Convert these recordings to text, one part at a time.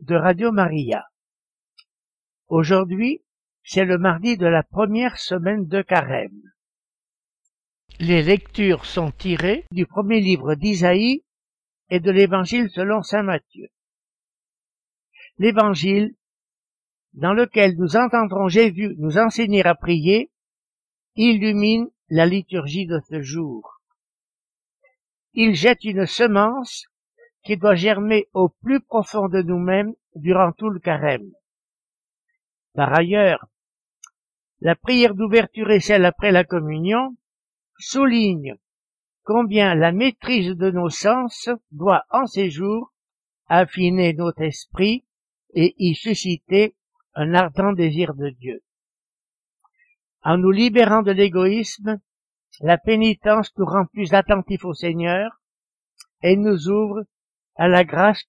de Radio Maria. Aujourd'hui, c'est le mardi de la première semaine de carême. Les lectures sont tirées du premier livre d'Isaïe et de l'évangile selon saint Matthieu. L'évangile, dans lequel nous entendrons Jésus nous enseigner à prier, illumine la liturgie de ce jour. Il jette une semence qui doit germer au plus profond de nous-mêmes durant tout le carême. Par ailleurs, la prière d'ouverture et celle après la communion soulignent combien la maîtrise de nos sens doit en ces jours affiner notre esprit et y susciter un ardent désir de Dieu. En nous libérant de l'égoïsme, la pénitence nous rend plus attentifs au Seigneur et nous ouvre à la grâce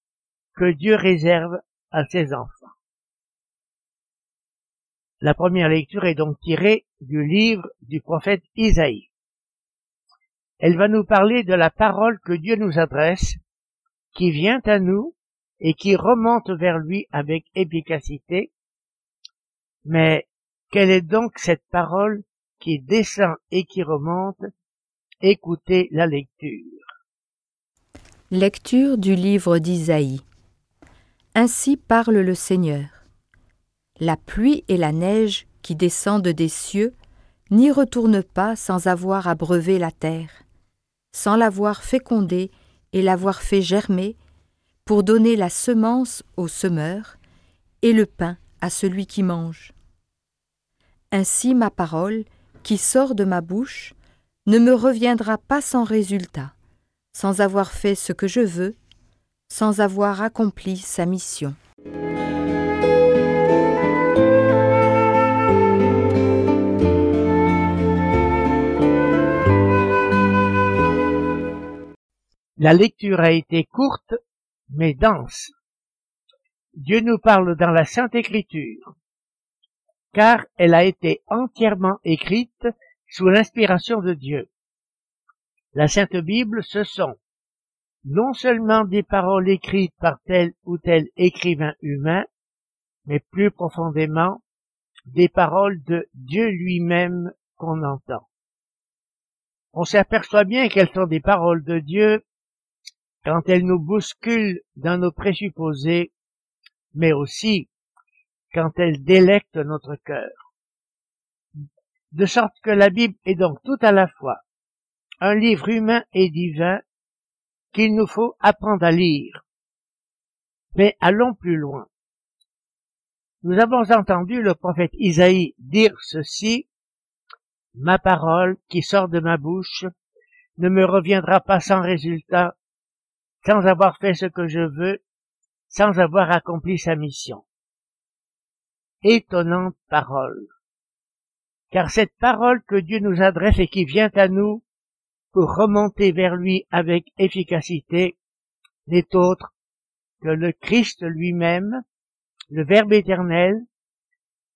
que Dieu réserve à ses enfants. La première lecture est donc tirée du livre du prophète Isaïe. Elle va nous parler de la parole que Dieu nous adresse, qui vient à nous et qui remonte vers lui avec efficacité. Mais quelle est donc cette parole qui descend et qui remonte? Écoutez la lecture. Lecture du livre d'Isaïe. Ainsi parle le Seigneur. La pluie et la neige qui descendent des cieux n'y retournent pas sans avoir abreuvé la terre, sans l'avoir fécondée et l'avoir fait germer, pour donner la semence au semeur et le pain à celui qui mange. Ainsi ma parole, qui sort de ma bouche, ne me reviendra pas sans résultat sans avoir fait ce que je veux, sans avoir accompli sa mission. La lecture a été courte, mais dense. Dieu nous parle dans la Sainte Écriture, car elle a été entièrement écrite sous l'inspiration de Dieu. La Sainte Bible, ce sont non seulement des paroles écrites par tel ou tel écrivain humain, mais plus profondément des paroles de Dieu lui-même qu'on entend. On s'aperçoit bien qu'elles sont des paroles de Dieu quand elles nous bousculent dans nos présupposés, mais aussi quand elles délectent notre cœur. De sorte que la Bible est donc tout à la fois un livre humain et divin qu'il nous faut apprendre à lire. Mais allons plus loin. Nous avons entendu le prophète Isaïe dire ceci, Ma parole qui sort de ma bouche ne me reviendra pas sans résultat, sans avoir fait ce que je veux, sans avoir accompli sa mission. Étonnante parole. Car cette parole que Dieu nous adresse et qui vient à nous pour remonter vers lui avec efficacité n'est autre que le Christ lui-même, le Verbe éternel,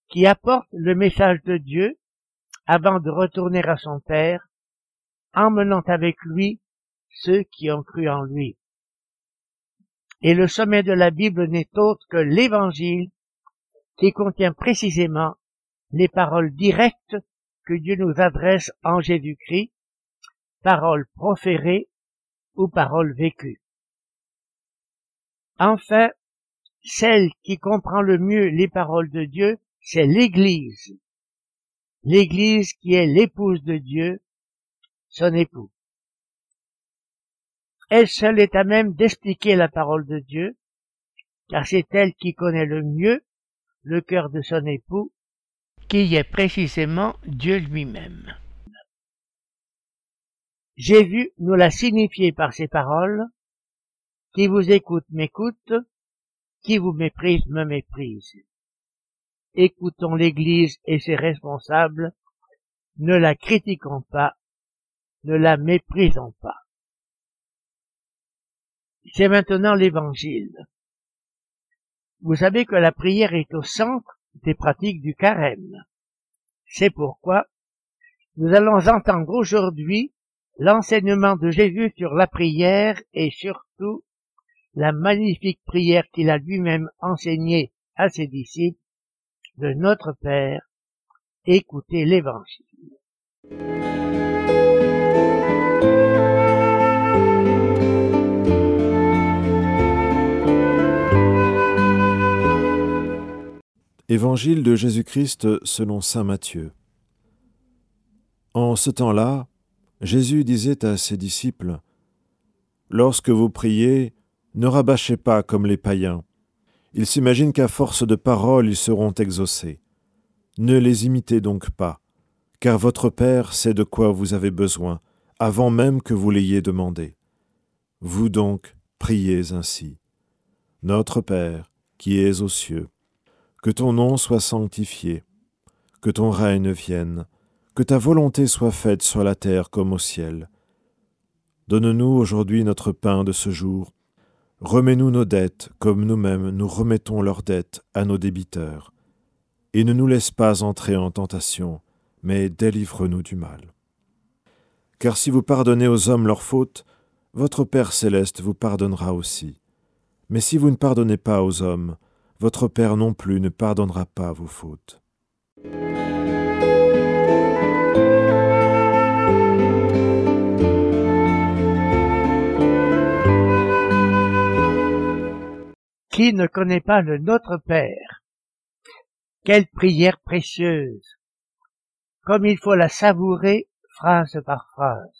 qui apporte le message de Dieu avant de retourner à son Père, emmenant avec lui ceux qui ont cru en lui. Et le sommet de la Bible n'est autre que l'Évangile qui contient précisément les paroles directes que Dieu nous adresse en Jésus-Christ parole proférée ou parole vécue. Enfin, celle qui comprend le mieux les paroles de Dieu, c'est l'Église. L'Église qui est l'épouse de Dieu, son époux. Elle seule est à même d'expliquer la parole de Dieu, car c'est elle qui connaît le mieux le cœur de son époux, qui est précisément Dieu lui-même. Jésus nous l'a signifié par ces paroles. Qui vous écoute m'écoute, Qui vous méprise me méprise. Écoutons l'Église et ses responsables, ne la critiquons pas, ne la méprisons pas. C'est maintenant l'Évangile. Vous savez que la prière est au centre des pratiques du carême. C'est pourquoi nous allons entendre aujourd'hui l'enseignement de Jésus sur la prière et surtout la magnifique prière qu'il a lui-même enseignée à ses disciples de notre Père. Écoutez l'Évangile. Évangile de Jésus-Christ selon Saint Matthieu. En ce temps-là, Jésus disait à ses disciples, Lorsque vous priez, ne rabâchez pas comme les païens. Ils s'imaginent qu'à force de paroles ils seront exaucés. Ne les imitez donc pas, car votre Père sait de quoi vous avez besoin, avant même que vous l'ayez demandé. Vous donc priez ainsi. Notre Père, qui es aux cieux, que ton nom soit sanctifié, que ton règne vienne, que ta volonté soit faite sur la terre comme au ciel. Donne-nous aujourd'hui notre pain de ce jour. Remets-nous nos dettes comme nous-mêmes nous remettons leurs dettes à nos débiteurs. Et ne nous laisse pas entrer en tentation, mais délivre-nous du mal. Car si vous pardonnez aux hommes leurs fautes, votre Père céleste vous pardonnera aussi. Mais si vous ne pardonnez pas aux hommes, votre Père non plus ne pardonnera pas vos fautes. Qui ne connaît pas le Notre Père Quelle prière précieuse Comme il faut la savourer phrase par phrase.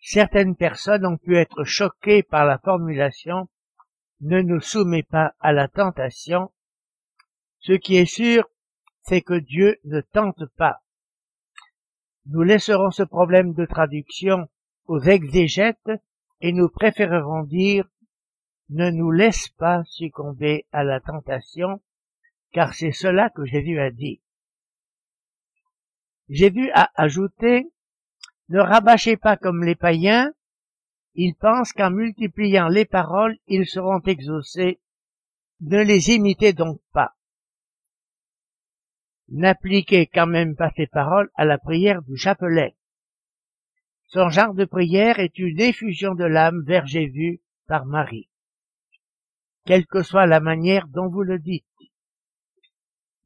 Certaines personnes ont pu être choquées par la formulation ne nous soumet pas à la tentation. Ce qui est sûr, c'est que Dieu ne tente pas. Nous laisserons ce problème de traduction aux exégètes et nous préférerons dire ne nous laisse pas succomber à la tentation, car c'est cela que Jésus a dit. Jésus a ajouté, ne rabâchez pas comme les païens, ils pensent qu'en multipliant les paroles, ils seront exaucés. Ne les imitez donc pas. N'appliquez quand même pas ces paroles à la prière du chapelet. Son genre de prière est une effusion de l'âme vers Jésus par Marie. Quelle que soit la manière dont vous le dites.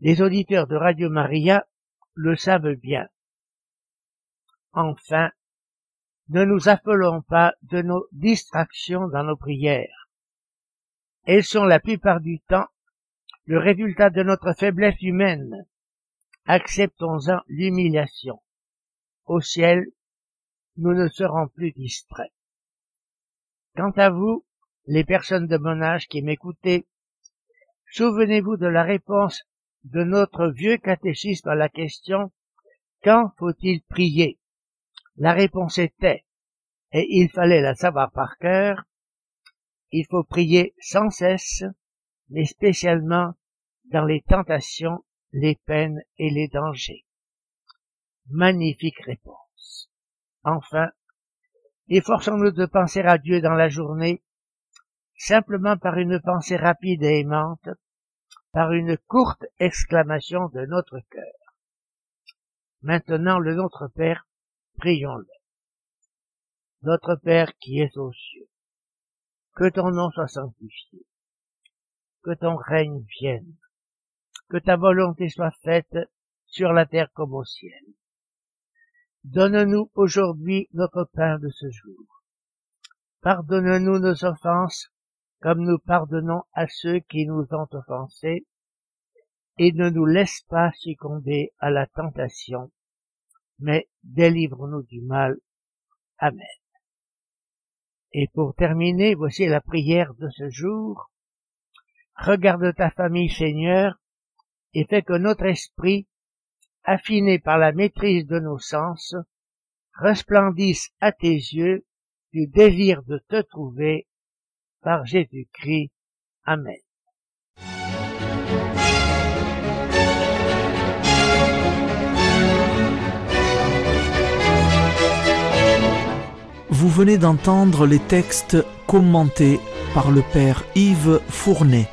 Les auditeurs de Radio Maria le savent bien. Enfin, ne nous appelons pas de nos distractions dans nos prières. Elles sont la plupart du temps le résultat de notre faiblesse humaine. Acceptons-en l'humiliation. Au ciel, nous ne serons plus distraits. Quant à vous, les personnes de mon âge qui m'écoutez, souvenez-vous de la réponse de notre vieux catéchisme à la question Quand faut-il prier? La réponse était, et il fallait la savoir par cœur, il faut prier sans cesse, mais spécialement dans les tentations, les peines et les dangers. Magnifique réponse. Enfin, efforçons-nous de penser à Dieu dans la journée, simplement par une pensée rapide et aimante, par une courte exclamation de notre cœur. Maintenant le Notre Père prions-le. Notre Père qui es aux cieux, que ton nom soit sanctifié, que ton règne vienne, que ta volonté soit faite sur la terre comme au ciel. Donne-nous aujourd'hui notre pain de ce jour. Pardonne-nous nos offenses comme nous pardonnons à ceux qui nous ont offensés, et ne nous laisse pas succomber à la tentation, mais délivre-nous du mal. Amen. Et pour terminer, voici la prière de ce jour. Regarde ta famille, Seigneur, et fais que notre esprit, affiné par la maîtrise de nos sens, resplendisse à tes yeux du désir de te trouver par Jésus-Christ. Amen. Vous venez d'entendre les textes commentés par le Père Yves Fournet.